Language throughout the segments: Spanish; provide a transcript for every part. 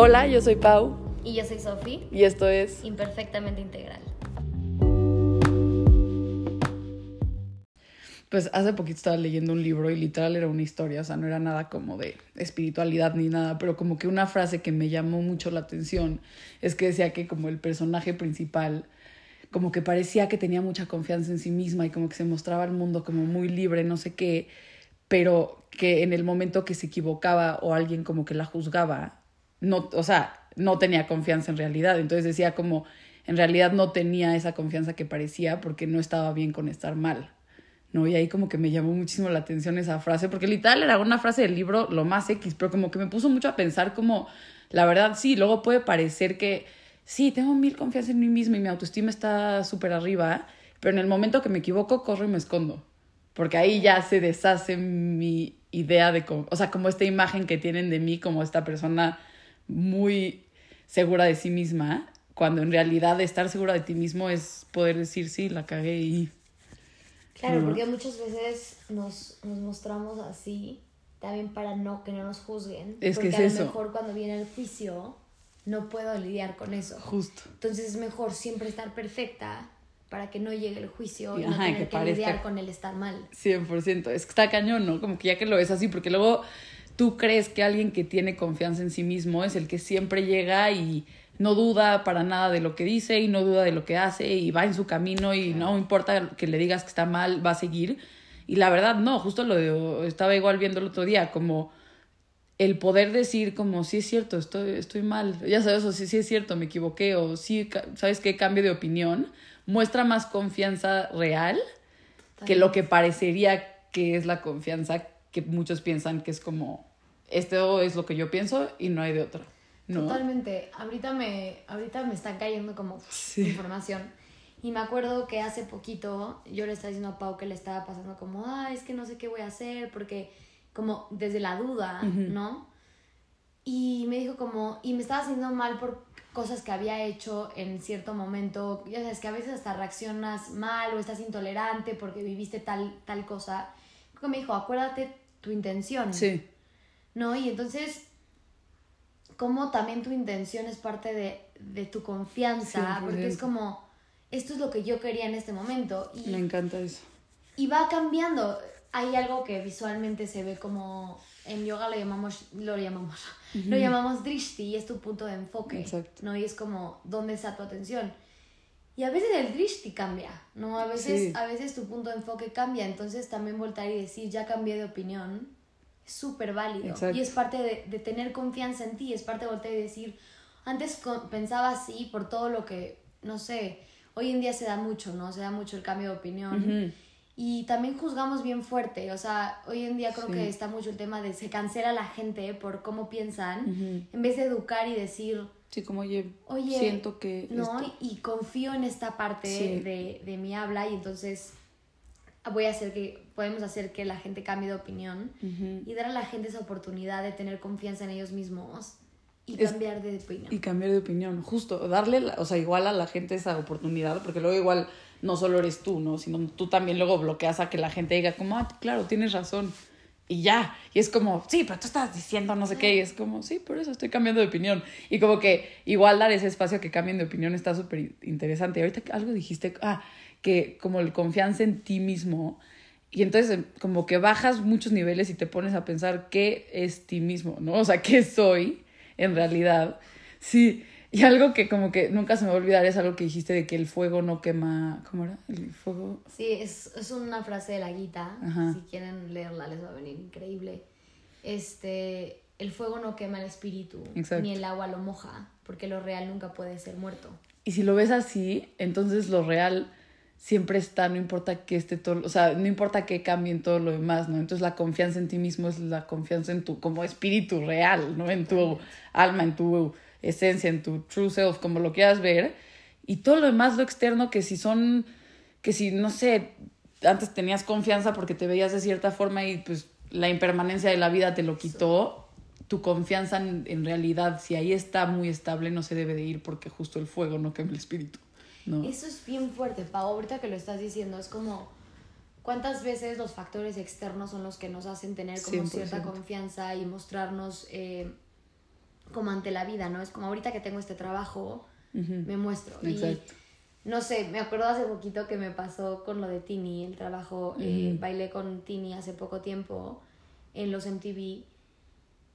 Hola, yo soy Pau Y yo soy Sofi, y esto es... imperfectamente integral. Pues hace poquito estaba leyendo un libro y literal era una historia, o sea, no era nada como de espiritualidad ni nada, pero como que una frase que me llamó mucho la atención es que decía que como el personaje principal como que parecía que tenía mucha confianza en sí misma y como que se mostraba al mundo como muy libre, no sé qué, pero que en el momento que se equivocaba o alguien como que la juzgaba, no, o sea, no tenía confianza en realidad. Entonces decía como, en realidad no tenía esa confianza que parecía porque no estaba bien con estar mal. ¿no? Y ahí como que me llamó muchísimo la atención esa frase, porque literal era una frase del libro lo más X, pero como que me puso mucho a pensar como, la verdad sí, luego puede parecer que sí, tengo mil confianza en mí misma y mi autoestima está súper arriba, pero en el momento que me equivoco, corro y me escondo, porque ahí ya se deshace mi idea de, o sea, como esta imagen que tienen de mí como esta persona muy segura de sí misma, cuando en realidad estar segura de ti mismo es poder decir, sí, la cagué y... Claro, porque muchas veces nos, nos mostramos así, también para no que no nos juzguen. Es que porque es a lo eso. mejor cuando viene el juicio no puedo lidiar con eso. Justo. Entonces es mejor siempre estar perfecta para que no llegue el juicio y, no ajá, tener que que, lidiar con el estar mal. 100%. Es que está cañón, ¿no? Como que ya que lo ves así, porque luego tú crees que alguien que tiene confianza en sí mismo es el que siempre llega y no duda para nada de lo que dice y no duda de lo que hace y va en su camino y no importa que le digas que está mal, va a seguir. Y la verdad, no, justo lo estaba igual viendo el otro día, como el poder decir como, sí es cierto, estoy, estoy mal, ya sabes, o sí, sí es cierto, me equivoqué, o sí, ¿sabes qué? Cambio de opinión, muestra más confianza real que lo que parecería que es la confianza que muchos piensan que es como, esto es lo que yo pienso y no hay de otra, ¿no? Totalmente. Ahorita me, ahorita me está cayendo como Sí. información. Y me acuerdo que hace poquito yo le estaba diciendo a Pau que le estaba pasando como, ah, es que no sé qué voy a hacer, porque como desde la duda, ¿no? Y me dijo como, y me estaba haciendo mal por cosas que había hecho en cierto momento. Ya sabes que a veces hasta reaccionas mal o estás intolerante porque viviste tal, tal cosa. Creo que me dijo, acuérdate tu intención. Sí, ¿no? Y entonces, como también tu intención es parte de, de tu confianza, 100%. porque es como, esto es lo que yo quería en este momento. Y, me encanta eso. y va cambiando. Hay algo que visualmente se ve como, en yoga lo llamamos, lo llamamos, lo llamamos drishti, y es tu punto de enfoque, Exacto. ¿no? Y es como, ¿dónde está tu atención? Y a veces el drishti cambia, ¿no? A veces, Sí. a veces tu punto de enfoque cambia, entonces también voltar y decir, ya cambié de opinión, súper válido. Exacto. Y es parte de, de tener confianza en ti, es parte de voltear y decir, antes pensaba así por todo lo que, no sé, hoy en día se da mucho, ¿no? Se da mucho el cambio de opinión. Y también juzgamos bien fuerte, o sea, hoy en día creo Sí. que está mucho el tema de se cancela la gente por cómo piensan, en vez de educar y decir, Sí, como, oye, oye, siento que no, esto- y confío en esta parte Sí. de, de mi habla y entonces voy a hacer que, podemos hacer que la gente cambie de opinión Ujú. y dar a la gente esa oportunidad de tener confianza en ellos mismos y Es- cambiar de opinión. Y cambiar de opinión, justo, darle, la- o sea, igual a la gente esa oportunidad, porque luego igual no solo eres tú, ¿no? Sino tú también luego bloqueas a que la gente diga como, ah, claro, tienes razón. Y ya, y es como, sí, pero tú estás diciendo no sé qué, y es como, sí, por eso estoy cambiando de opinión. Y como que igual dar ese espacio a que cambien de opinión está súper interesante. Ahorita algo dijiste, ah, que como el confianza en ti mismo, y entonces em, como que bajas muchos niveles y te pones a pensar qué es ti mismo, ¿no? O sea, qué soy en realidad. Sí, y algo que como que nunca se me va a olvidar es algo que dijiste de que el fuego no quema, ¿cómo era? El fuego... Sí, es, es una frase de la Gita. Ajá. Si quieren leerla, les va a venir increíble. Este, el fuego no quema el espíritu, Exacto. ni el agua lo moja, porque lo real nunca puede ser muerto. Y si lo ves así, entonces lo real siempre está, no importa que esté todo, o sea, no importa que cambien todo lo demás, ¿no? Entonces la confianza en ti mismo es la confianza en tu, como espíritu real, ¿no? En tu alma, en tu esencia, en tu true self, como lo quieras ver. Y todo lo demás, lo externo, que si son, que si, no sé, antes tenías confianza porque te veías de cierta forma y pues la impermanencia de la vida te lo quitó, tu confianza en, en realidad, si ahí está muy estable, no se debe de ir porque justo el fuego no quema el espíritu. ¿No? Eso es bien fuerte, Pau. Ahorita que lo estás diciendo, es como cuántas veces los factores externos son los que nos hacen tener como 100%. cierta confianza y mostrarnos eh, como ante la vida, ¿no? Es como ahorita que tengo este trabajo, me muestro. Exacto. Y no sé, me acuerdo hace poquito que me pasó con lo de Tini, el trabajo, eh, bailé con Tini hace poco tiempo en los MTV.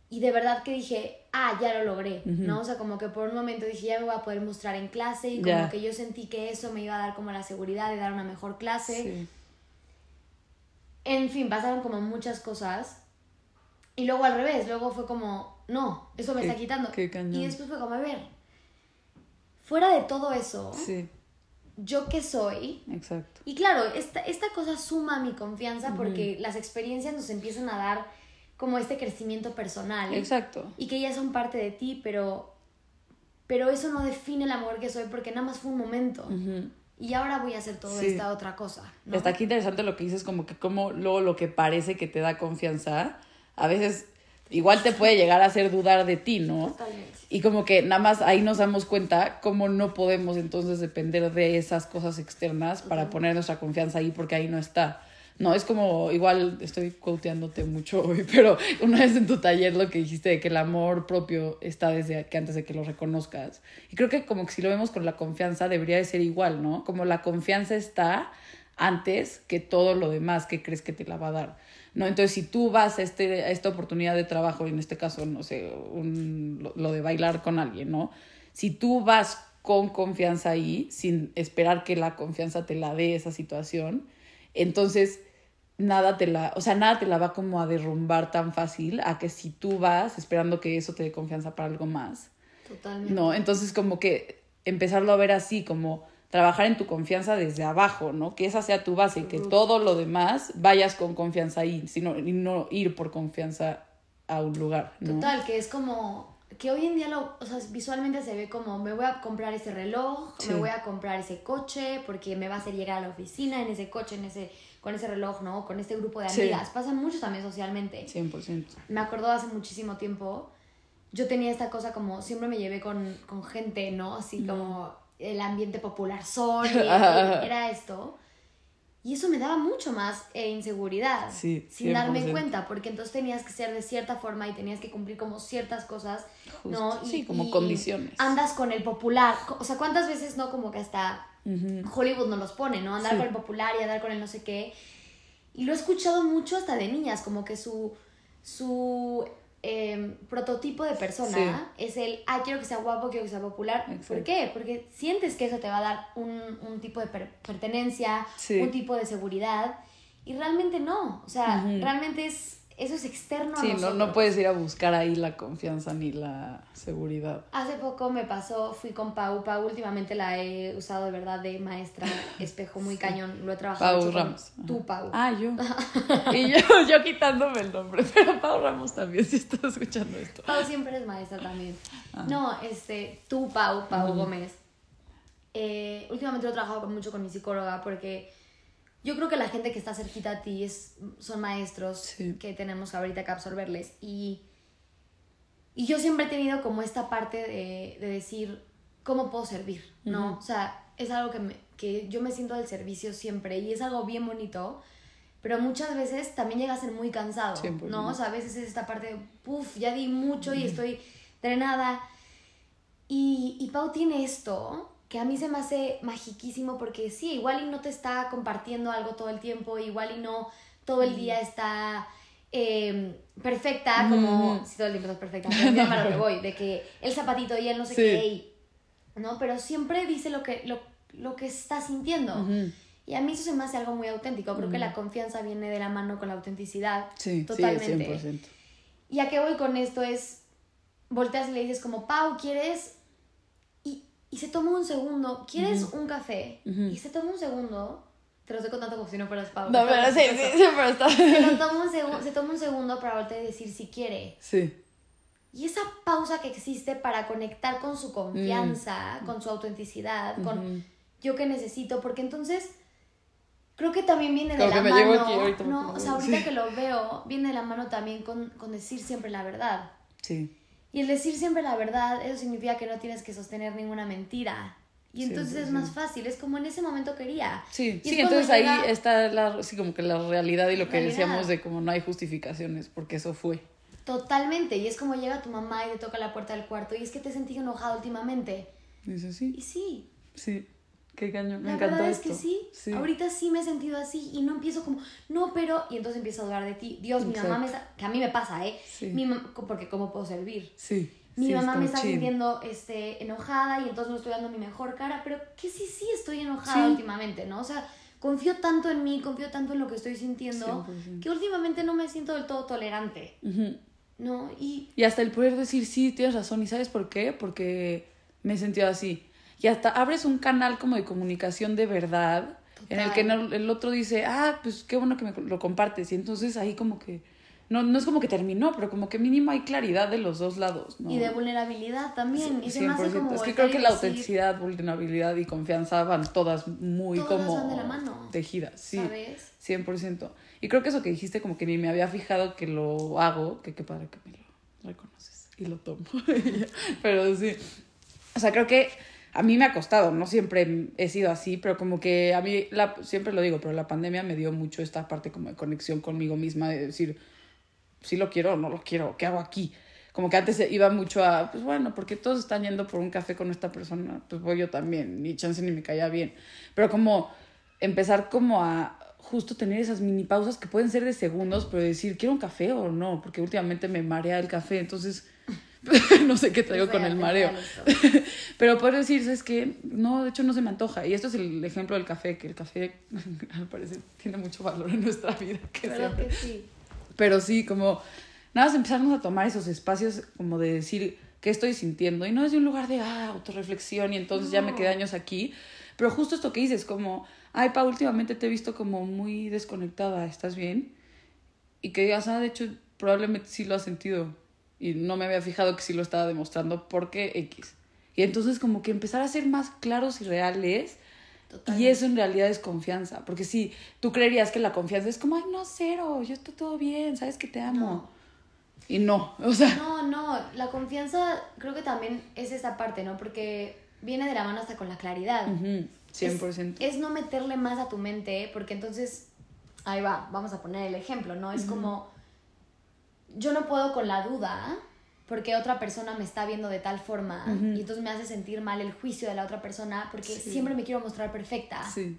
Y de verdad que dije, ah, ya lo logré, ¿no? O sea, como que por un momento dije, ya me voy a poder mostrar en clase y como que yo sentí que eso me iba a dar como la seguridad de dar una mejor clase. En fin, pasaron como muchas cosas. Y luego al revés, luego fue como, no, eso me está quitando. y después fue como, a ver, fuera de todo eso, ¿yo qué soy? Exacto. Y claro, esta, esta cosa suma mi confianza porque las experiencias nos empiezan a dar como este crecimiento personal. Exacto. Y que ya son parte de ti, pero, pero eso no define el amor que soy porque nada más fue un momento. Y ahora voy a hacer toda esta otra cosa. Está aquí interesante lo que dices, como que como luego lo que parece que te da confianza, a veces igual te puede llegar a hacer dudar de ti, ¿no? Totalmente. Y como que nada más ahí nos damos cuenta cómo no podemos entonces depender de esas cosas externas para poner nuestra confianza ahí porque ahí no está. No, es como, igual estoy quoteándote mucho hoy, pero una vez en tu taller lo que dijiste de que el amor propio está desde que antes de que lo reconozcas. Y creo que como que si lo vemos con la confianza debería de ser igual, ¿no? Como la confianza está antes que todo lo demás que crees que te la va a dar. ¿no? Entonces, si tú vas a, este, esta oportunidad de trabajo, en este caso, no sé, un, lo, de bailar con alguien, ¿no? Si tú vas con confianza ahí, sin esperar que la confianza te la dé esa situación, entonces nada te la, o sea, nada te la va como a derrumbar tan fácil a que si tú vas esperando que eso te dé confianza para algo más. Totalmente. No, entonces como que empezarlo a ver así, como trabajar en tu confianza desde abajo, ¿no? Que esa sea tu base y que todo lo demás vayas con confianza ahí, sino, y no ir por confianza a un lugar, ¿no? Total, que es como que hoy en día lo, o sea, visualmente se ve como me voy a comprar ese reloj, me voy a comprar ese coche porque me va a hacer llegar a la oficina en ese coche, en ese con ese reloj, ¿no? Con este grupo de amigas. Pasan mucho también socialmente. 100%. Me acuerdo hace muchísimo tiempo, yo tenía esta cosa como, siempre me llevé con, con gente, ¿no? Así como el ambiente popular sol, era esto. Y eso me daba mucho más eh, inseguridad, sí, sin darme cuenta, porque entonces tenías que ser de cierta forma y tenías que cumplir como ciertas cosas, ¿no? Y, sí, como condiciones. Andas con el popular, o sea, ¿cuántas veces no como que hasta Hollywood nos los pone, ¿no? Andar con el popular y andar con el no sé qué. Y lo he escuchado mucho hasta de niñas, como que su, su Em, prototipo de persona es el, ah, quiero que sea guapo, quiero que sea popular. ¿Por qué? Porque sientes que eso te va a dar un, un tipo de pertenencia, un tipo de seguridad. Y realmente no. O sea, realmente es eso es externo sí, no, no puedes ir a buscar ahí la confianza ni la seguridad. Hace poco me pasó, fui con Pau. Pau últimamente la he usado de verdad de maestra espejo muy cañón. Lo he trabajado Pau Ramos. tú, Pau. Ah, yo. y yo, yo quitándome el nombre, pero Pau Ramos también, si estás escuchando esto. Pau siempre es maestra también. Ah. No, este, tú, Pau, Pau Gómez. Eh, últimamente lo he trabajado mucho con mi psicóloga porque yo creo que la gente que está cerquita a ti es, son maestros que tenemos ahorita que absorberles. Y, y yo siempre he tenido como esta parte de, de decir, ¿cómo puedo servir? ¿No? O sea, es algo que, me, que yo me siento del servicio siempre y es algo bien bonito. Pero muchas veces también llega a ser muy cansado, ¿no? O sea, a veces es esta parte de, puff, ya di mucho y estoy drenada. Y, y Pau tiene esto que a mí se me hace magiquísimo porque sí, igual y no te está compartiendo algo todo el tiempo, igual y no todo el día está em, perfecta, como si todo el tiempo estás perfecta, pero para lo que voy, de que el zapatito y él no sé qué, ¿no? Pero siempre dice lo que, lo, lo que está sintiendo. Y a mí eso se me hace algo muy auténtico. Creo que la confianza viene de la mano con la autenticidad. Sí, totalmente. Sí, 100%. Y a qué voy con esto es, volteas y le dices como, Pau, ¿quieres y se toma un segundo, ¿quieres un café? Y se toma un segundo, te lo estoy contando como si no fueras Pablo. No, pero sí, sí, sí, pero está se, toma un se toma un segundo para volver a decir si quiere. Sí. Y esa pausa que existe para conectar con su confianza, mm. con su autenticidad, con yo que necesito, porque entonces creo que también viene de la mano. no, o sea, ahorita que lo veo, viene de la mano también con, con decir siempre la verdad. Sí. Y el decir siempre la verdad, eso significa que no tienes que sostener ninguna mentira. Y entonces es más fácil, es como en ese momento quería. Sí, sí, entonces ahí está la, sí, como que la realidad y lo que decíamos de como no hay justificaciones, porque eso fue. Totalmente. Y es como llega tu mamá y te toca la puerta del cuarto y es que te he sentido enojada últimamente. Dice, sí. Y sí. Sí. Qué cañón. Me La encantó verdad es que sí. Sí. Ahorita sí me he sentido así y no empiezo como, no, pero. Y entonces empiezo a dudar de ti. Dios, mi mamá me está. Que a mí me pasa, ¿eh? Sí. Mi Porque, ¿cómo puedo servir? Sí. Mi sí, mamá me está chill. sintiendo este, enojada y entonces no estoy dando mi mejor cara, pero que sí, sí estoy enojada últimamente, ¿no? O sea, confío tanto en mí, confío tanto en lo que estoy sintiendo, 100%. que últimamente no me siento del todo tolerante. ¿no? Y Y hasta el poder decir, sí, tienes razón. ¿Y sabes por qué? Porque me he sentido así. Y hasta abres un canal como de comunicación de verdad, en el que el otro dice, ah, pues qué bueno que me lo compartes. Y entonces ahí como que, no, no es como que terminó, pero como que mínimo hay claridad de los dos lados. ¿no? Y de vulnerabilidad también. y se me hace 100%. como Es que creo que la autenticidad, vulnerabilidad y confianza van todas muy Todas como van de la mano. tejidas. Sí, ¿Sabes? 100%. Y creo que eso que dijiste como que ni me había fijado que lo hago, que qué padre que me lo reconoces y lo tomo. pero sí. O sea, creo que a mí me ha costado, no siempre he sido así, pero como que a mí, siempre lo digo, pero la pandemia me dio mucho esta parte como de conexión conmigo misma, de decir, si lo quiero o no lo quiero, ¿qué hago aquí? Como que antes iba mucho a, pues bueno, porque todos están yendo por un café con esta persona, pues voy yo también, ni chance ni me caía bien. Pero como empezar como a justo tener esas mini pausas que pueden ser de segundos, pero decir, ¿quiero un café o no? Porque últimamente me marea el café, entonces no sé qué traigo Es con el mareo. Pero poder decir, ¿sabes qué? No, de hecho no se me antoja. Y esto es el ejemplo del café, que el café al parecer tiene mucho valor en nuestra vida. Que ¿Verdad siempre- que sí? pero sí, como nada más empezarnos a tomar esos espacios como de decir qué estoy sintiendo. Y no es de un lugar de ah, autorreflexión y entonces ya me quedé años aquí. Pero justo esto que dices, como, ay, Pa, últimamente te he visto como muy desconectada, ¿estás bien? Y que digas, ah, de hecho, probablemente sí lo has sentido. Y no me había fijado que sí lo estaba demostrando porque X. Y entonces como que empezar a ser más claros y reales. Y Totalmente. eso en realidad es confianza. Porque sí, tú creerías que la confianza es como, ay, no, cero, yo estoy todo bien, sabes que te amo. Y no, o sea, No, no, la confianza creo que también es esa parte, ¿no? Porque viene de la mano hasta con la claridad. ujú, 100%. Es, es no meterle más a tu mente, porque entonces, ahí va, vamos a poner el ejemplo, ¿no? Es como, yo no puedo con la duda, porque otra persona me está viendo de tal forma, y entonces me hace sentir mal el juicio de la otra persona, porque Sí. siempre me quiero mostrar perfecta. Sí,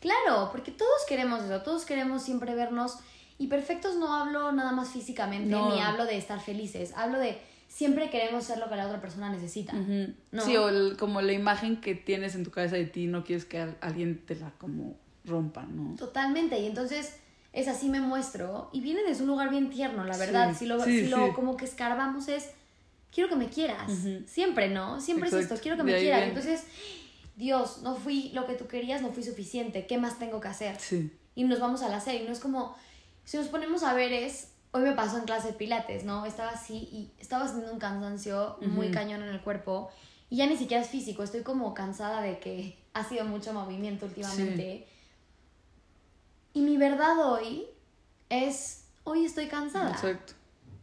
Claro, porque todos queremos eso, todos queremos siempre vernos y perfectos no hablo nada más físicamente, No. ni hablo de estar felices, hablo de siempre queremos ser lo que la otra persona necesita. No. sí o el- como la imagen que tienes en tu cabeza de ti, no quieres que al- alguien te la como rompa, ¿no? Totalmente, y entonces es así me muestro y viene desde un lugar bien tierno, la verdad, Sí, si lo, sí, si lo sí. como que escarbamos es, quiero que me quieras, siempre, ¿no? Siempre es Exacto, esto, quiero que de me quieras, viene. entonces, Dios, no fui lo que tú querías, no fui suficiente, ¿qué más tengo que hacer? Sí, y nos vamos al hacer y no es como si nos ponemos a ver es hoy me pasó en clase de pilates no estaba así y estaba sintiendo un cansancio muy cañón en el cuerpo y ya ni siquiera es físico estoy como cansada de que ha sido mucho movimiento últimamente y mi verdad hoy es hoy estoy cansada exacto.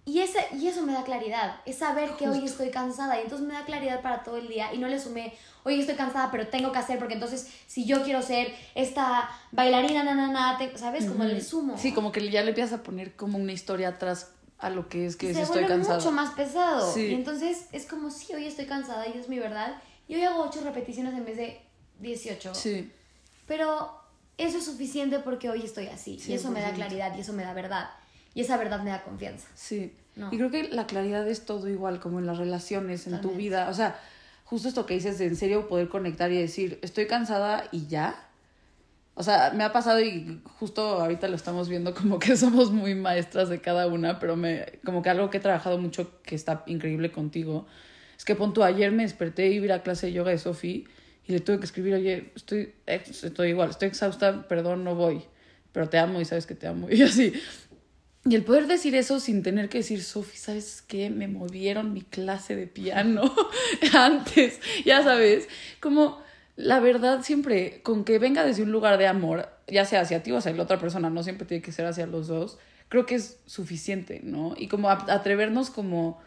y, ese, y eso me da claridad, es saber que hoy Justo. estoy cansada y entonces me da claridad para todo el día y no le sumé, hoy estoy cansada pero tengo que hacer porque entonces si yo quiero ser esta bailarina, na, na, na, te- ¿sabes? Como Ujú. le sumo. Sí, como que ya le empiezas a poner como una historia atrás a lo que es que Y es se estoy cansada. mucho más pesado. Sí. Y entonces es como, sí, hoy estoy cansada y es mi verdad. Y hoy hago 8 repeticiones en vez de 18. Sí, Pero eso es suficiente porque hoy estoy así. Y eso me da 100%. claridad y eso me da verdad. Y esa verdad me da confianza. Sí. No. Y creo que la claridad es todo igual, como en las relaciones, en tu vida. O sea, justo esto que dices de en serio poder conectar y decir, estoy cansada y ya. O sea, me ha pasado y justo ahorita lo estamos viendo como que somos muy maestras de cada una, pero me, como que algo que he trabajado mucho que está increíble contigo, es que pon tú, ayer me desperté y ir a clase de yoga de Sofi y le tuve que escribir, oye, estoy, estoy igual, estoy exhausta, perdón, no voy, pero te amo y sabes que te amo. Y así, y el poder decir eso sin tener que decir, Sofi, ¿sabes qué? Me movieron mi clase de piano antes, ya sabes, como la verdad siempre, con que venga desde un lugar de amor, ya sea hacia ti o hacia la otra persona, no siempre tiene que ser hacia los dos, creo que es suficiente, ¿no? Y como atrevernos como,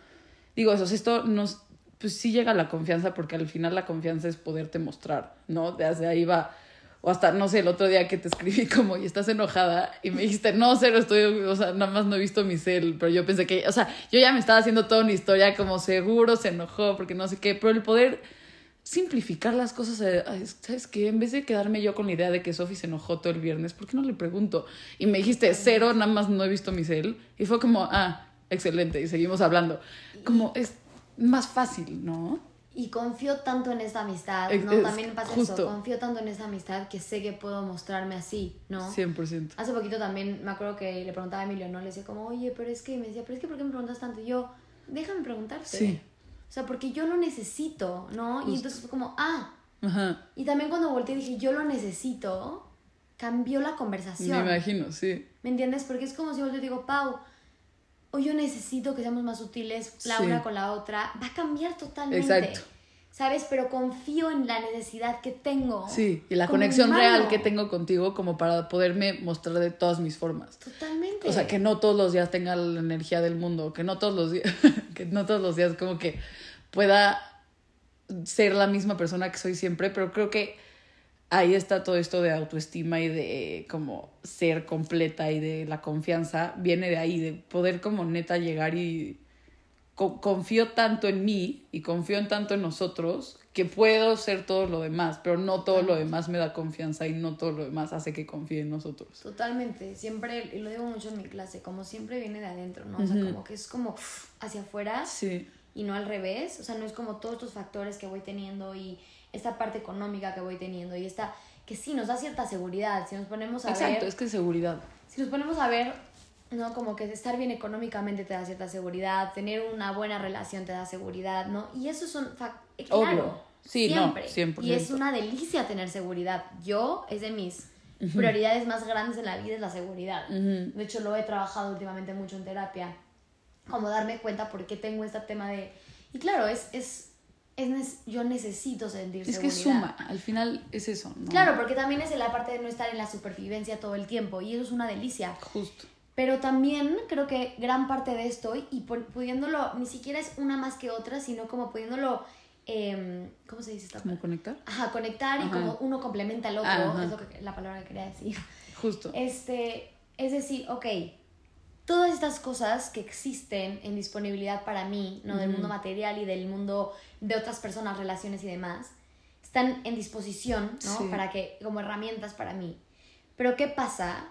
digo, eso, esto nos, pues sí llega la confianza porque al final la confianza es poderte mostrar, ¿no? Desde ahí va O hasta, no sé, el otro día que te escribí como, y estás enojada, y me dijiste, no, cero, estoy, o sea, nada más no he visto mi cel, pero yo pensé que, o sea, yo ya me estaba haciendo toda una historia como seguro se enojó, porque no sé qué, pero el poder simplificar las cosas, eh, ¿sabes qué? En vez de quedarme yo con la idea de que Sofi se enojó todo el viernes, ¿por qué no le pregunto? Y me dijiste, cero, nada más no he visto mi cel, y fue como, ah, excelente, y seguimos hablando. Como es más fácil, ¿no? Y confío tanto en esta amistad, ¿no? también pasa eso, confío tanto en esta amistad que sé que puedo mostrarme así, ¿no? 100%. Hace poquito también me acuerdo que le preguntaba a Emilio, ¿no? Le decía como, oye, pero es que, me decía, pero es que, ¿por qué me preguntas tanto? Y yo, déjame preguntarte. Sí. O sea, porque yo lo necesito, ¿no? Y entonces fue como, ah. Ajá. Y también cuando volteé dije, yo lo necesito, cambió la conversación. Me imagino, sí. ¿Me entiendes? Porque es como si yo te digo, Pau, o yo necesito que seamos más útiles la una con la otra, va a cambiar totalmente. Exacto. ¿Sabes? Pero confío en la necesidad que tengo. Sí, y la conexión real que tengo contigo como para poderme mostrar de todas mis formas. Totalmente. O sea, que no todos los días tenga la energía del mundo, que no todos los días, que no todos los días como que pueda ser la misma persona que soy siempre, pero creo que ahí está todo esto de autoestima y de como ser completa y de la confianza, viene de ahí, de poder como neta llegar y confío tanto en mí y confío en tanto en nosotros que puedo ser todo lo demás, pero no todo lo demás me da confianza y no todo lo demás hace que confíe en nosotros. Totalmente, siempre, y lo digo mucho en mi clase, como siempre viene de adentro, ¿no? O sea, como que es como hacia afuera sí. y no al revés, o sea, no es como todos estos factores que voy teniendo y esta parte económica que voy teniendo y esta que sí nos da cierta seguridad, si nos ponemos a ver... Exacto, es que seguridad. Si nos ponemos a ver, ¿no? Como que estar bien económicamente te da cierta seguridad, tener una buena relación te da seguridad, ¿no? Y eso son... Eh, claro, sí, siempre. No, Y es una delicia tener seguridad. Yo, es de mis prioridades más grandes en la vida es la seguridad. De hecho, lo he trabajado últimamente mucho en terapia, como darme cuenta por qué tengo este tema de... Y claro, es, es yo necesito sentir es que suma, al final es eso. ¿no? Claro, porque también es la parte de no estar en la supervivencia todo el tiempo y eso es una delicia. Justo. Pero también creo que gran parte de esto, y pudiéndolo, ni siquiera es una más que otra, sino como pudiéndolo, eh, ¿cómo se dice esta ¿Cómo conectar? Ajá, conectar y como uno complementa al otro, es lo que, la palabra que quería decir. Justo. Este, es decir, ok, todas estas cosas que existen en disponibilidad para mí, ¿no? Del mundo material y del mundo de otras personas, relaciones y demás, están en disposición, ¿no? Para que, como herramientas para mí. Pero ¿qué pasa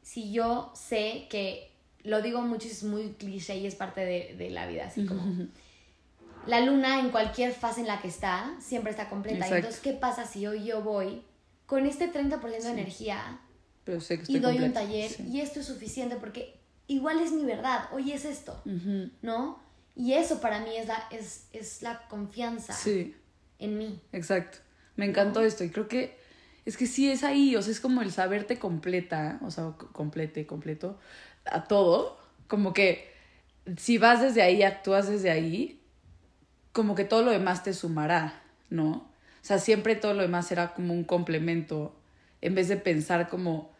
si yo sé que, lo digo mucho, es muy cliché y es parte de, la vida, así como... La luna en cualquier fase en la que está, siempre está completa. Entonces, ¿qué pasa si hoy yo voy con este 30% de energía y doy un taller y esto es suficiente porque igual es mi verdad, hoy es esto, ¿no? Y eso para mí es la, es, es la confianza en mí. Exacto. Me encantó esto y creo que es que sí es ahí, o sea, es como el saberte completa, o sea, complete, completo, a todo, como que si vas desde ahí, actúas desde ahí, como que todo lo demás te sumará, ¿no? O sea, siempre todo lo demás será como un complemento, en vez de pensar como,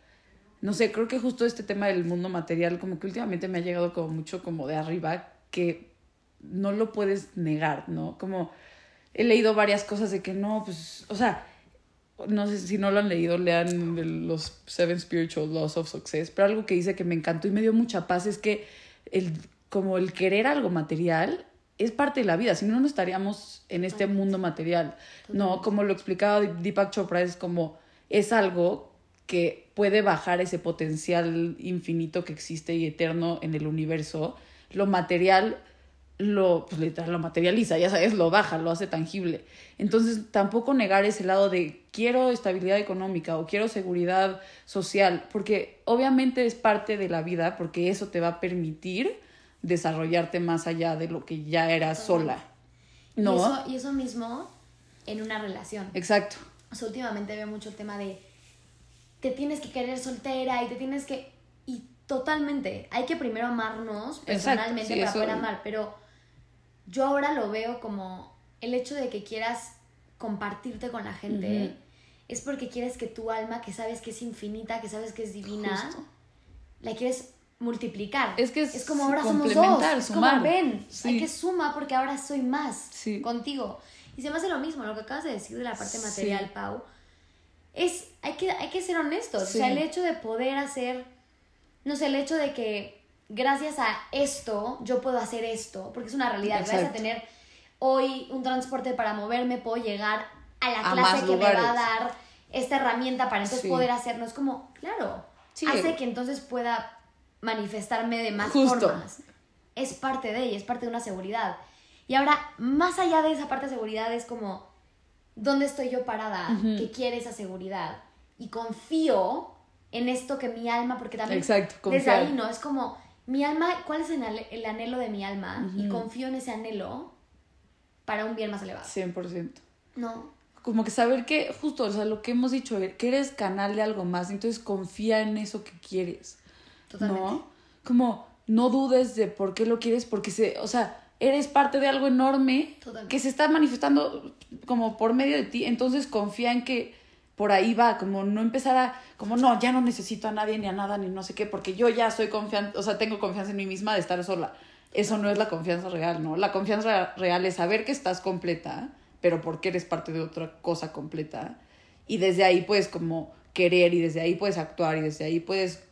no sé, creo que justo este tema del mundo material, como que últimamente me ha llegado como mucho como de arriba, que no lo puedes negar, ¿no? Como he leído varias cosas de que no, pues, o sea, no sé si no lo han leído, lean los Seven Spiritual Laws of Success, pero algo que dice que me encantó y me dio mucha paz es que el, como el querer algo material es parte de la vida, si no, no estaríamos en este mundo material, ¿no? Como lo explicaba Deepak Chopra, es como, es algo que puede bajar ese potencial infinito que existe y eterno en el universo. Lo material lo, pues, literal, lo materializa, ya sabes, lo baja, lo hace tangible. Entonces, tampoco negar ese lado de quiero estabilidad económica o quiero seguridad social, porque obviamente es parte de la vida, porque eso te va a permitir desarrollarte más allá de lo que ya eras sola. ¿No? Y eso, y eso mismo en una relación. Exacto. O sea, últimamente veo mucho el tema de te tienes que querer soltera y te tienes que... Y totalmente, hay que primero amarnos personalmente para poder amar, pero yo ahora lo veo como el hecho de que quieras compartirte con la gente. Es porque quieres que tu alma, que sabes que es infinita, que sabes que es divina, la quieres multiplicar. Es que es, como ahora somos dos. Es como ven, hay que suma porque ahora soy más contigo. Y se me hace lo mismo, lo que acabas de decir de la parte material, Pau es, hay que, hay que ser honestos. O sea, el hecho de poder hacer, no sé, el hecho de que gracias a esto yo puedo hacer esto, porque es una realidad. Exacto. Gracias a tener hoy un transporte para moverme, puedo llegar a la clase que me va a dar esta herramienta para entonces poder hacerlo. Es como, claro, hace que entonces pueda manifestarme de más formas. Es parte de ella, es parte de una seguridad. Y ahora, más allá de esa parte de seguridad, es como, ¿dónde estoy yo parada? que quiere esa seguridad? Y confío en esto que mi alma, porque también Exacto, desde ahí, ¿no? Es como, mi alma, ¿cuál es el, anhelo de mi alma? Y confío en ese anhelo para un bien más elevado. 100%. No. Como que saber que, justo, o sea, lo que hemos dicho, que eres canal de algo más, entonces confía en eso que quieres. Totalmente. ¿No? Como no dudes de por qué lo quieres, porque se, o sea, eres parte de algo enorme que se está manifestando como por medio de ti, entonces confía en que por ahí va, como no empezar a, como no, ya no necesito a nadie ni a nada ni no sé qué, porque yo ya soy confiante, o sea, tengo confianza en mí misma de estar sola. Eso no es la confianza real, ¿no? La confianza real es saber que estás completa, pero porque eres parte de otra cosa completa. Y desde ahí puedes como querer y desde ahí puedes actuar y desde ahí puedes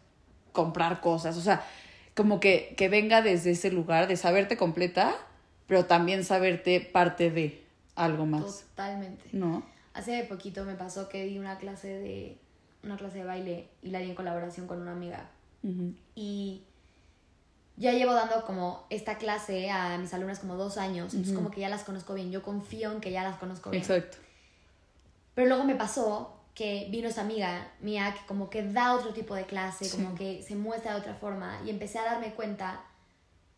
comprar cosas. O sea, como que, que venga desde ese lugar de saberte completa, pero también saberte parte de algo más. Totalmente. ¿No? Hace poquito me pasó que di una clase de una clase de baile y la di en colaboración con una amiga. Y ya llevo dando como esta clase a mis alumnas como dos años, entonces como que ya las conozco bien, yo confío en que ya las conozco bien. Exacto. Pero luego me pasó que vino esa amiga mía que como que da otro tipo de clase, como que se muestra de otra forma y empecé a darme cuenta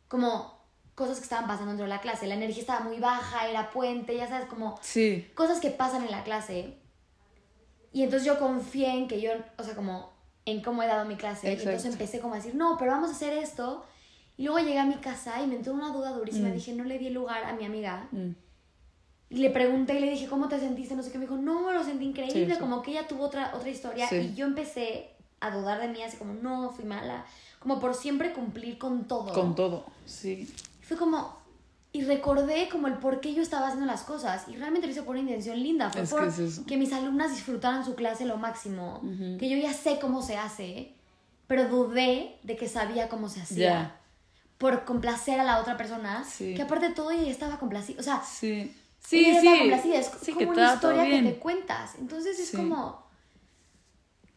como cosas que estaban pasando dentro de la clase. La energía estaba muy baja, era puente, ya sabes, como sí. cosas que pasan en la clase. Y entonces yo confié en que yo, o sea, como en cómo he dado mi clase. Y entonces empecé como a decir, no, pero vamos a hacer esto. Y luego llegué a mi casa y me entró una duda durísima. Mm. Dije, no le di lugar a mi amiga. Mm. Y le pregunté y le dije, ¿cómo te sentiste? No sé qué. Me dijo, no, lo sentí increíble. Como que ella tuvo otra, otra historia. Y yo empecé a dudar de mí, así como, no, fui mala. Como por siempre cumplir con todo. Con todo, sí. Fue como, y recordé como el por qué yo estaba haciendo las cosas. Y realmente lo hice por una intención linda. Fue por que, mis alumnas disfrutaran su clase lo máximo. Que yo ya sé cómo se hace, pero dudé de que sabía cómo se hacía. Por complacer a la otra persona. Que aparte de todo ella estaba complacida. O sea, sí Sí, sí. Es como una historia que te cuentas. Entonces es como.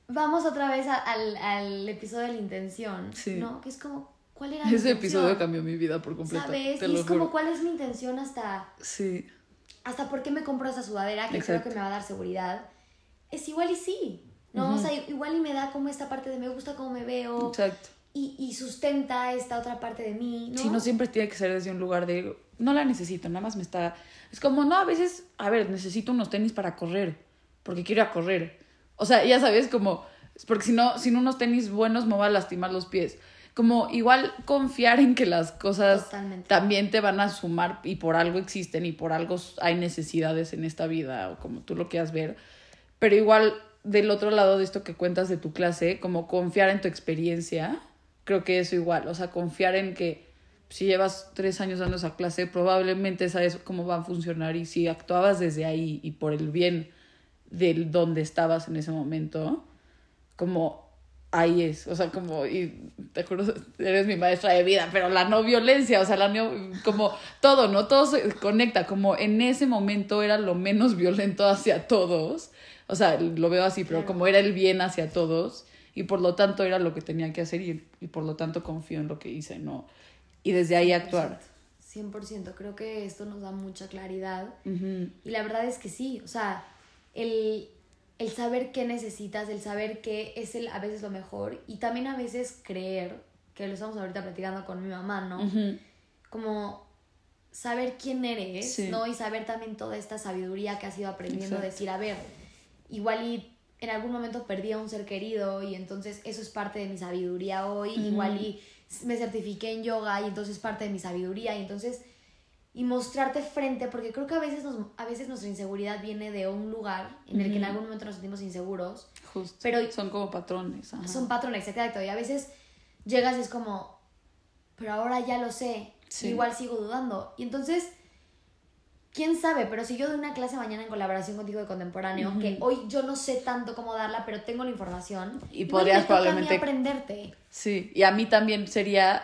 Vamos otra vez al, al, episodio de la intención, ¿no? Que es como, ¿cuál era Ese episodio cambió mi vida por completo. ¿Sabes? y es como, ¿cuál es mi intención hasta. Sí. Hasta por qué me compro esa sudadera que creo que me va a dar seguridad. Es igual y sí, ¿no? O sea, igual y me da como esta parte de me gusta cómo me veo. Exacto. Y, y sustenta esta otra parte de mí, ¿no? Sí, no siempre tiene que ser desde un lugar de. No la necesito, nada más me está es como, no, a veces, a ver, necesito unos tenis para correr, porque quiero ir a correr. O sea, ya sabes, como, porque si no, sin unos tenis buenos me va a lastimar los pies. Como igual confiar en que las cosas también te van a sumar y por algo existen y por algo hay necesidades en esta vida o como tú lo quieras ver. Pero igual del otro lado de esto que cuentas de tu clase, como confiar en tu experiencia, creo que eso igual, o sea, confiar en que si llevas tres años dando esa clase, probablemente sabes cómo va a funcionar y si actuabas desde ahí y por el bien del donde estabas en ese momento, como ahí es, o sea, como, y te juro, eres mi maestra de vida, pero la no violencia, o sea, la no, como todo, ¿no? Todo se conecta, como en ese momento era lo menos violento hacia todos, o sea, lo veo así, pero como era el bien hacia todos, y por lo tanto era lo que tenía que hacer y, y por lo tanto confío en lo que hice, ¿no? y desde ahí actuar. 100%, creo que esto nos da mucha claridad y la verdad es que sí, o sea, el, el saber qué necesitas, el saber qué es el, a veces lo mejor y también a veces creer, que lo estamos ahorita platicando con mi mamá, ¿no? Como saber quién eres, ¿no? Y saber también toda esta sabiduría que has ido aprendiendo, decir, a ver, igual y en algún momento perdí a un ser querido y entonces eso es parte de mi sabiduría hoy, igual y me certifiqué en yoga y entonces parte de mi sabiduría y entonces y mostrarte frente porque creo que a veces nos, a veces nuestra inseguridad viene de un lugar en el que en algún momento nos sentimos inseguros Justo. pero son como patrones son patrones exacto y a veces llegas y es como pero ahora ya lo sé igual sigo dudando y entonces quién sabe, pero si yo doy una clase mañana en colaboración contigo de contemporáneo, que hoy yo no sé tanto cómo darla, pero tengo la información. Y podrías probablemente aprenderte. Sí, y a mí también sería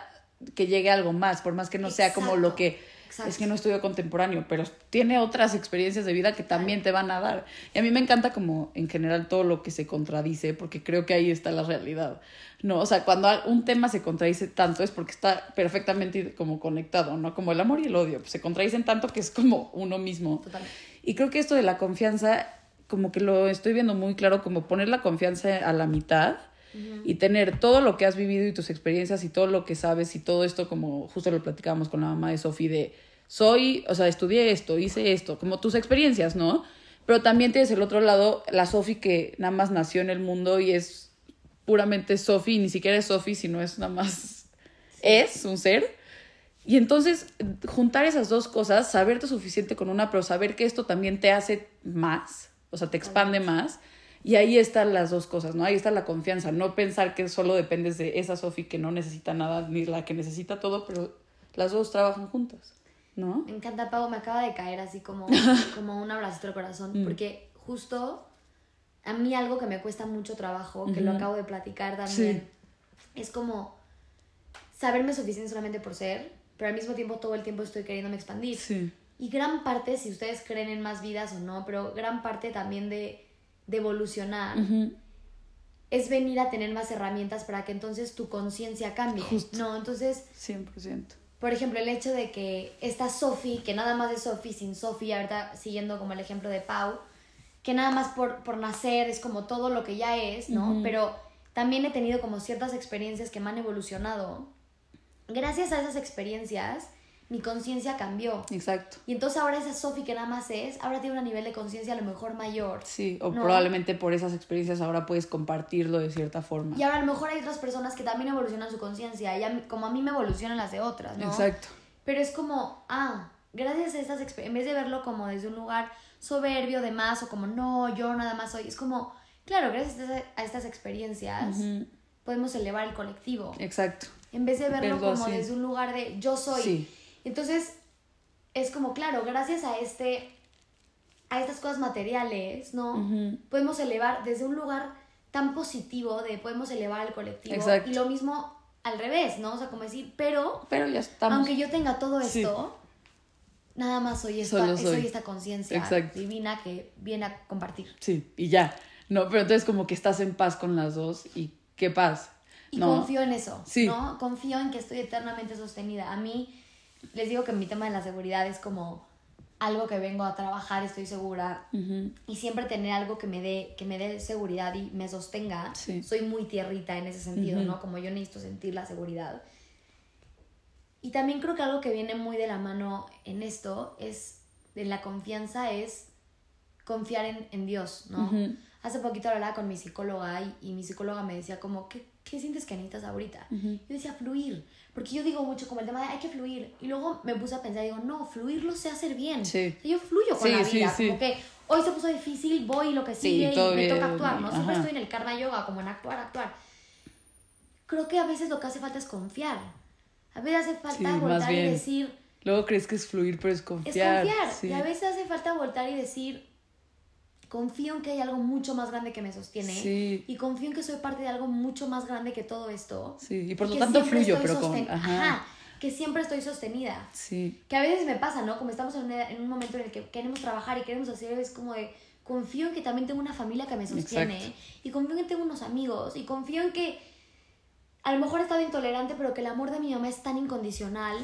que llegue algo más, por más que no sea como lo que es que no estudio contemporáneo, pero tiene otras experiencias de vida que también te van a dar. Y a mí me encanta como en general todo lo que se contradice, porque creo que ahí está la realidad. No, o sea, cuando un tema se contradice tanto es porque está perfectamente como conectado, ¿no? Como el amor y el odio, pues se contradicen tanto que es como uno mismo. Y creo que esto de la confianza, como que lo estoy viendo muy claro, como poner la confianza a la mitad y tener todo lo que has vivido y tus experiencias y todo lo que sabes y todo esto, como justo lo platicábamos con la mamá de Sofi, de soy, o sea, estudié esto, hice esto, como tus experiencias, ¿no? Pero también tienes el otro lado, la Sofi que nada más nació en el mundo y es puramente Sofi, ni siquiera es Sofi, sino es nada más, es un ser. Y entonces, juntar esas dos cosas, saberte suficiente con una, pero saber que esto también te hace más, o sea, te expande más. Y ahí están las dos cosas, ¿no? Ahí está la confianza, no pensar que solo dependes de esa Sofi que no necesita nada, ni la que necesita todo, pero las dos trabajan juntas. ¿no? Me encanta, Pau, me acaba de caer así como, como un abrazo al corazón, mm. porque justo a mí algo que me cuesta mucho trabajo, que lo acabo de platicar también, es como saberme suficiente solamente por ser, pero al mismo tiempo todo el tiempo estoy queriéndome expandir. Y gran parte, si ustedes creen en más vidas o no, pero gran parte también de, de evolucionar es venir a tener más herramientas para que entonces tu conciencia cambie. No, entonces... 100% por ejemplo, el hecho de que esta Sophie, que nada más de Sophie sin Sophie, ahorita siguiendo como el ejemplo de Pau, que nada más por, por nacer es como todo lo que ya es, ¿no? Pero también he tenido como ciertas experiencias que me han evolucionado. Gracias a esas experiencias, mi conciencia cambió. Exacto. Y entonces ahora esa Sofi que nada más es, ahora tiene un nivel de conciencia a lo mejor mayor. Sí, o probablemente por esas experiencias ahora puedes compartirlo de cierta forma. Y ahora a lo mejor hay otras personas que también evolucionan su conciencia, y como a mí me evolucionan las de otras, ¿no? Exacto. Pero es como, ah, gracias a estas experiencias, en vez de verlo como desde un lugar soberbio de más o como, no, yo nada más soy, es como, claro, gracias a estas experiencias podemos elevar el colectivo. Exacto. En vez de verlo como desde un lugar de yo soy. Sí entonces, es como, claro, gracias a este, a estas cosas materiales, ¿no? Podemos elevar desde un lugar tan positivo de podemos elevar al colectivo. Y lo mismo al revés, ¿no? O sea, como decir, pero, pero ya estamos. aunque yo tenga todo esto, nada más soy esta, soy. esta conciencia divina que viene a compartir. Sí, y ya. No, pero entonces como que estás en paz con las dos y qué paz. Y confío en eso, ¿no? Confío en que estoy eternamente sostenida. A mí les digo que mi tema de la seguridad es como algo que vengo a trabajar, estoy segura, y siempre tener algo que me dé que me dé seguridad y me sostenga. Soy muy tierrita en ese sentido, ¿no? Como yo necesito sentir la seguridad. Y también creo que algo que viene muy de la mano en esto es de la confianza es confiar en, en Dios, ¿no? Hace poquito hablaba con mi psicóloga y, y, mi psicóloga me decía como, ¿qué, qué sientes que necesitas ahorita? Yo decía, fluir. Porque yo digo mucho como el tema de hay que fluir. Y luego me puse a pensar, digo, no, fluir lo sé hacer bien. Sí. yo fluyo con la vida. como que hoy se puso difícil, voy lo que sigue y me toca actuar, ¿no? Siempre estoy en el karma yoga, como en actuar, actuar. Creo que a veces lo que hace falta es confiar. A veces hace falta voltar y decir. Luego crees que es fluir, pero es confiar. Es confiar. Y a veces hace falta voltar y decir, confío en que hay algo mucho más grande que me sostiene sí. y confío en que soy parte de algo mucho más grande que todo esto. Sí, y por lo tanto fluyo, pero con... Ajá. que siempre estoy sostenida. Sí. Que a veces me pasa, ¿no? Como estamos en, en, un momento en el que queremos trabajar y queremos hacer, es como de, confío en que también tengo una familia que me sostiene y confío en que tengo unos amigos y confío en que a lo mejor he estado intolerante, pero que el amor de mi mamá es tan incondicional.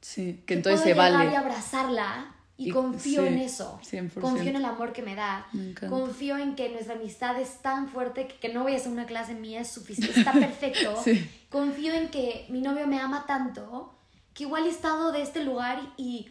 Sí, que, entonces se vale. y abrazarla y, confío en eso. Confío en el amor que me da. confío en que nuestra amistad es tan fuerte que, no voy a hacer una clase mía es suficiente. Está perfecto. Confío en que mi novio me ama tanto que igual he estado de este lugar y,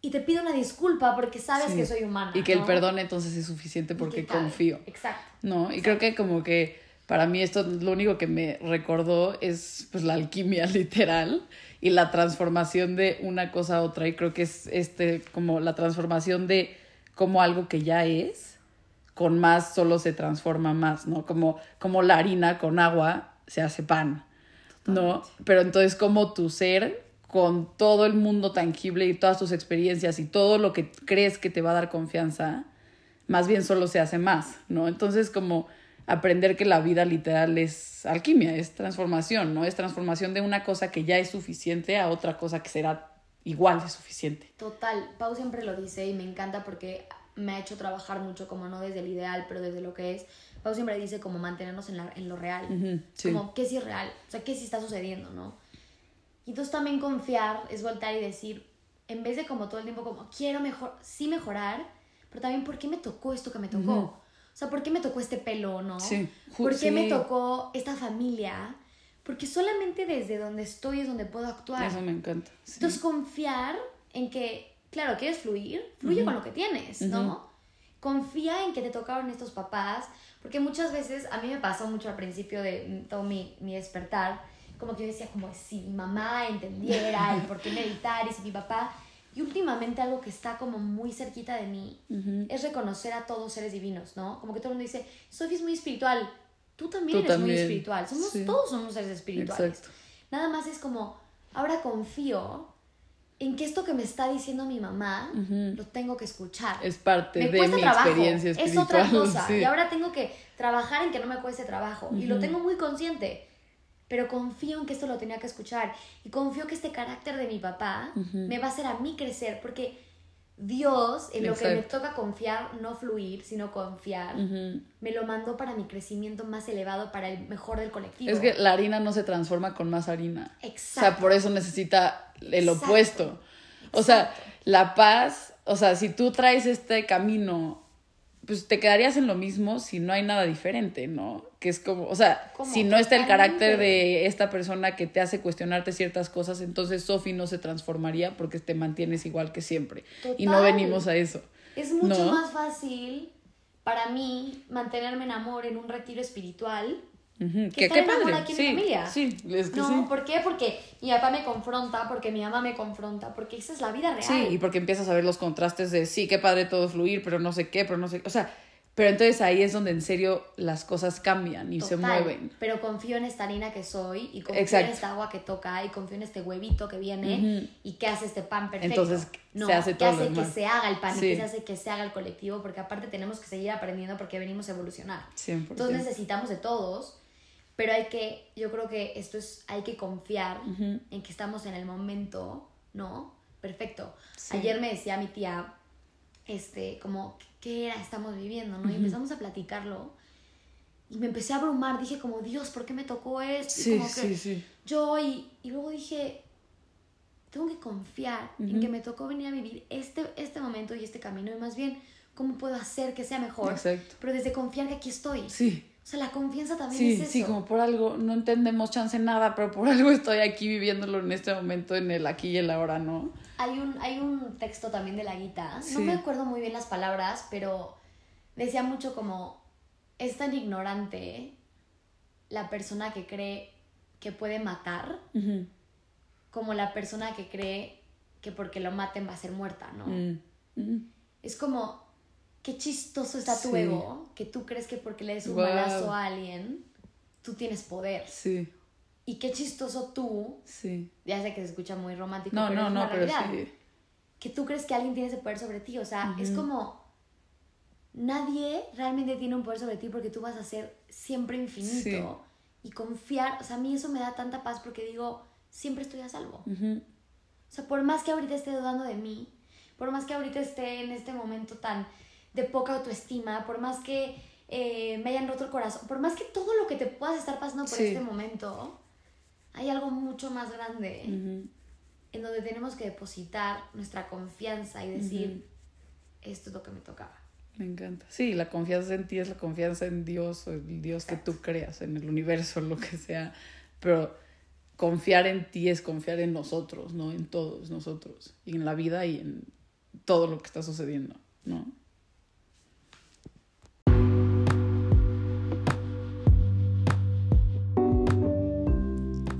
y te pido una disculpa porque sabes que soy humana. Y que el perdón entonces es suficiente porque confío. Exacto. No, y creo que como que para mí esto lo único que me recordó es pues la alquimia literal y la transformación de una cosa a otra. Y creo que es este como la transformación de como algo que ya es, con más solo se transforma más, ¿no? Como, como la harina con agua se hace pan, ¿no? Pero entonces como tu ser con todo el mundo tangible y todas tus experiencias y todo lo que crees que te va a dar confianza, más bien solo se hace más, ¿no? Entonces como aprender que la vida literal es alquimia, es transformación, ¿no? Es transformación de una cosa que ya es suficiente a otra cosa que será igual de suficiente. Total, Pau siempre lo dice y me encanta porque me ha hecho trabajar mucho como no desde el ideal, pero desde lo que es. Pau siempre dice como mantenernos en, la, en lo real, como qué sí es real, o sea, qué sí está sucediendo, ¿no? Y entonces también confiar es voltar y decir, en vez de como todo el tiempo como quiero mejor, sí mejorar, pero también por qué me tocó esto que me tocó. O sea, ¿por qué me tocó este pelo, no? Sí. ¿Por qué me tocó esta familia? Porque solamente desde donde estoy es donde puedo actuar. Eso me encanta. Entonces, confiar en que, claro, quieres fluir, fluye con lo que tienes, ¿no? Confía en que te tocaron estos papás, porque muchas veces, a mí me pasó mucho al principio de todo mi, mi despertar, como que yo decía, como si mi mamá entendiera el por qué meditar y si mi papá... Y últimamente algo que está como muy cerquita de mí es reconocer a todos seres divinos, ¿no? Como que todo el mundo dice, Sofía es muy espiritual, tú también eres muy espiritual, somos, todos somos seres espirituales. Nada más es como, ahora confío en que esto que me está diciendo mi mamá lo tengo que escuchar. Es parte de mi experiencia espiritual. Es otra cosa. Y ahora tengo que trabajar en que no me cueste trabajo. Y lo tengo muy consciente. Pero confío en que esto lo tenía que escuchar. Y confío que este carácter de mi papá me va a hacer a mí crecer. Porque Dios, en lo que me toca confiar, no fluir, sino confiar, me lo mandó para mi crecimiento más elevado, para el mejor del colectivo. Es que la harina no se transforma con más harina. Exacto. O sea, por eso necesita el opuesto. O sea, la paz, o sea, si tú traes este camino pues te quedarías en lo mismo si no hay nada diferente, ¿no? Que es como, o sea, si no está el carácter de esta persona que te hace cuestionarte ciertas cosas, entonces Sofi no se transformaría porque te mantienes igual que siempre. Y no venimos a eso. Es mucho más fácil para mí mantenerme en amor en un retiro espiritual ¿Qué, qué padre. aquí en mi familia. Sí, es que no, ¿por qué? Porque mi papá me confronta, porque mi mamá me confronta, porque esa es la vida real. Sí, y porque empiezas a ver los contrastes de sí, qué padre todo fluir, pero no sé qué, pero no sé. O sea, pero entonces ahí es donde en serio las cosas cambian y se mueven. Pero confío en esta harina que soy y confío en esta agua que toca y confío en este huevito que viene y que hace este pan perfecto. Entonces se hace todo. Que hace que se haga el pan y que se hace que se haga el colectivo porque aparte tenemos que seguir aprendiendo porque venimos a evolucionar. 100%. Entonces necesitamos de todos pero hay que, yo creo que esto es, hay que confiar en que estamos en el momento, ¿no? Perfecto. Ayer me decía mi tía, este, como, ¿qué era estamos viviendo, no? Y empezamos a platicarlo. Y me empecé a abrumar, dije como, Dios, ¿por qué me tocó esto? Sí, sí, sí. Yo, y, y luego dije, tengo que confiar en que me tocó venir a vivir este, este momento y este camino, y más bien, ¿cómo puedo hacer que sea mejor? Exacto. Pero desde confiar que aquí estoy. Sí. O sea, la confianza también es eso. Sí, como por algo, no entendemos chance nada, pero por algo estoy aquí viviéndolo en este momento, en el aquí y el ahora, ¿no? Hay un, hay un texto también de la guita, no me acuerdo muy bien las palabras, pero decía mucho como, es tan ignorante la persona que cree que puede matar, como la persona que cree que porque lo maten va a ser muerta, ¿no? Mm, es como, qué chistoso está tu ego, que tú crees que porque le des un balazo a alguien, tú tienes poder. Sí. Y qué chistoso tú, sí. ya sé que se escucha muy romántico, no, pero no, es una realidad. Que tú crees que alguien tiene ese poder sobre ti, o sea, es como nadie realmente tiene un poder sobre ti porque tú vas a ser siempre infinito y confiar, o sea, a mí eso me da tanta paz porque digo, siempre estoy a salvo. O sea, por más que ahorita esté dudando de mí, por más que ahorita esté en este momento tan de poca autoestima, por más que eh, me hayan roto el corazón, por más que todo lo que te puedas estar pasando por este momento, hay algo mucho más grande en donde tenemos que depositar nuestra confianza y decir, esto es lo que me tocaba. Me encanta. Sí, la confianza en ti es la confianza en Dios, o el Dios que tú creas, en el universo, lo que sea. Pero confiar en ti es confiar en nosotros, ¿no? En todos nosotros. Y en la vida y en todo lo que está sucediendo, ¿no?